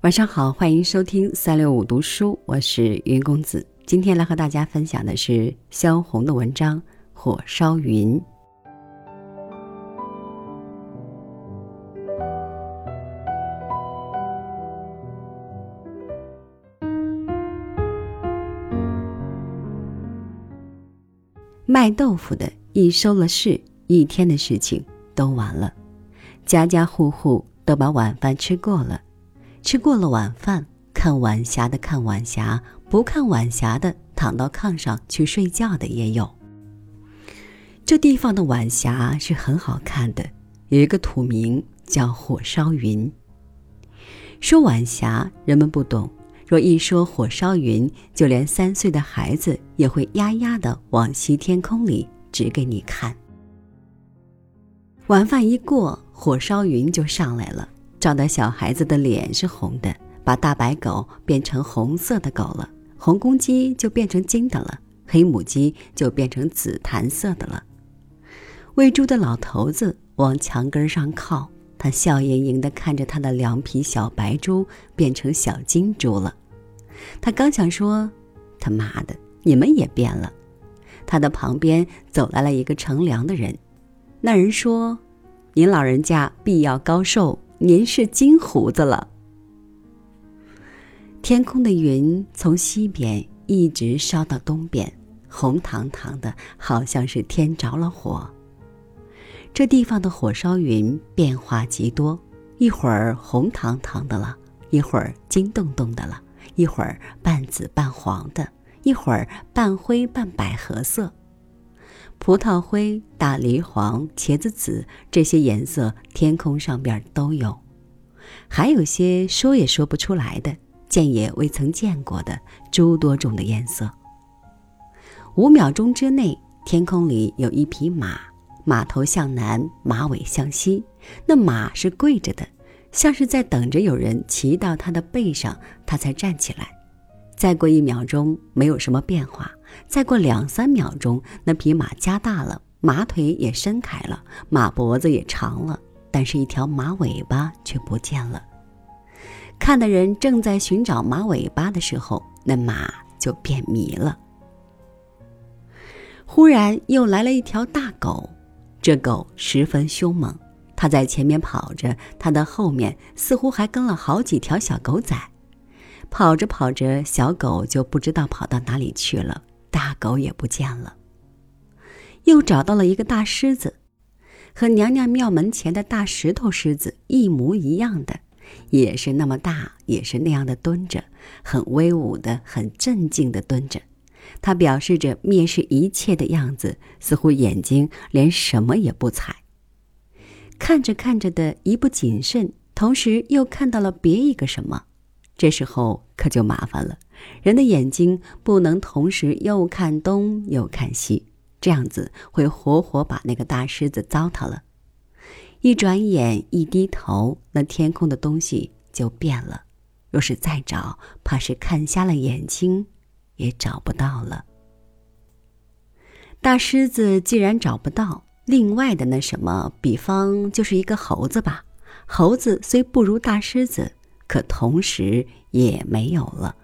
晚上好，欢迎收听三六五读书，我是云公子。今天来和大家分享的是萧红的文章《火烧云》。卖豆腐的一收了市，一天的事情都完了，家家户户都把晚饭吃过了。吃过了晚饭，看晚霞的看晚霞，不看晚霞的躺到炕上去睡觉的也有。这地方的晚霞是很好看的，有一个土名叫火烧云。说晚霞，人们不懂；若一说火烧云，就连三岁的孩子也会呀呀的往西天空里指给你看。晚饭一过，火烧云就上来了。照得小孩子的脸是红的，把大白狗变成红色的狗了，红公鸡就变成金的了，黑母鸡就变成紫檀色的了。喂猪的老头子往墙根上靠，他笑盈盈地看着他的两匹小白猪变成小金猪了。他刚想说：“他妈的，你们也变了。”他的旁边走来了一个乘凉的人，那人说：“您老人家必要高寿。”您是金胡子了。天空的云从西边一直烧到东边，红堂堂的，好像是天着了火。这地方的火烧云变化极多，一会儿红堂堂的了，一会儿金洞洞的了，一会儿半紫半黄的，一会儿半灰半百合色。葡萄灰、大梨黄、茄子紫这些颜色，天空上边都有；还有些说也说不出来的，见也未曾见过的诸多种的颜色。五秒钟之内，天空里有一匹马，马头向南，马尾向西。那马是跪着的，像是在等着有人骑到它的背上，它才站起来。再过一秒钟，没有什么变化。再过两三秒钟，那匹马加大了，马腿也伸开了，马脖子也长了，但是一条马尾巴却不见了。看的人正在寻找马尾巴的时候，那马就变迷了。忽然又来了一条大狗，这狗十分凶猛，它在前面跑着，它的后面似乎还跟了好几条小狗仔。跑着跑着，小狗就不知道跑到哪里去了。大狗也不见了。又找到了一个大狮子，和娘娘庙门前的大石头狮子一模一样的，也是那么大，也是那样的蹲着，很威武的，很镇静的蹲着。它表示着蔑视一切的样子，似乎眼睛连什么也不睬。看着看着的一不谨慎，同时又看到了别一个什么。这时候可就麻烦了，人的眼睛不能同时又看东又看西，这样子会活活把那个大狮子糟蹋了。一转眼，一低头，那天空的东西就变了。若是再找，怕是看瞎了眼睛，也找不到了。大狮子既然找不到，另外的那什么，比方就是一个猴子吧。猴子虽不如大狮子。可同时也没有了。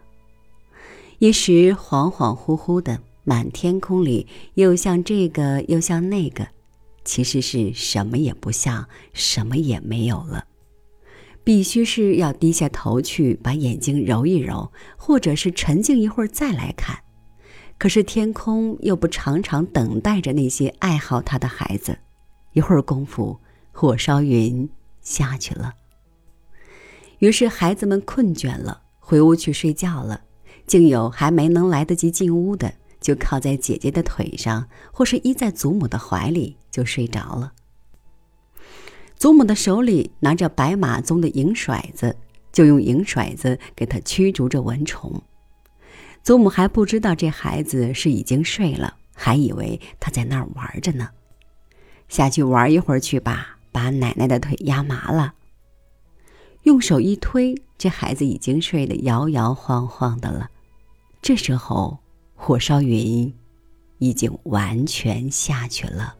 一时恍恍惚惚的，满天空里又像这个又像那个，其实是什么也不像，什么也没有了。必须是要低下头去，把眼睛揉一揉，或者是沉静一会儿再来看。可是天空又不常常等待着那些爱好它的孩子。一会儿功夫，火烧云下去了。于是孩子们困倦了，回屋去睡觉了。竟有还没能来得及进屋的，就靠在姐姐的腿上，或是依在祖母的怀里就睡着了。祖母的手里拿着白马鬃的银骰子，就用银骰子给他驱逐着蚊虫。祖母还不知道这孩子是已经睡了，还以为他在那儿玩着呢。下去玩一会儿去吧，把奶奶的腿压麻了。用手一推，这孩子已经睡得摇摇晃晃的了。这时候，火烧云已经完全下去了。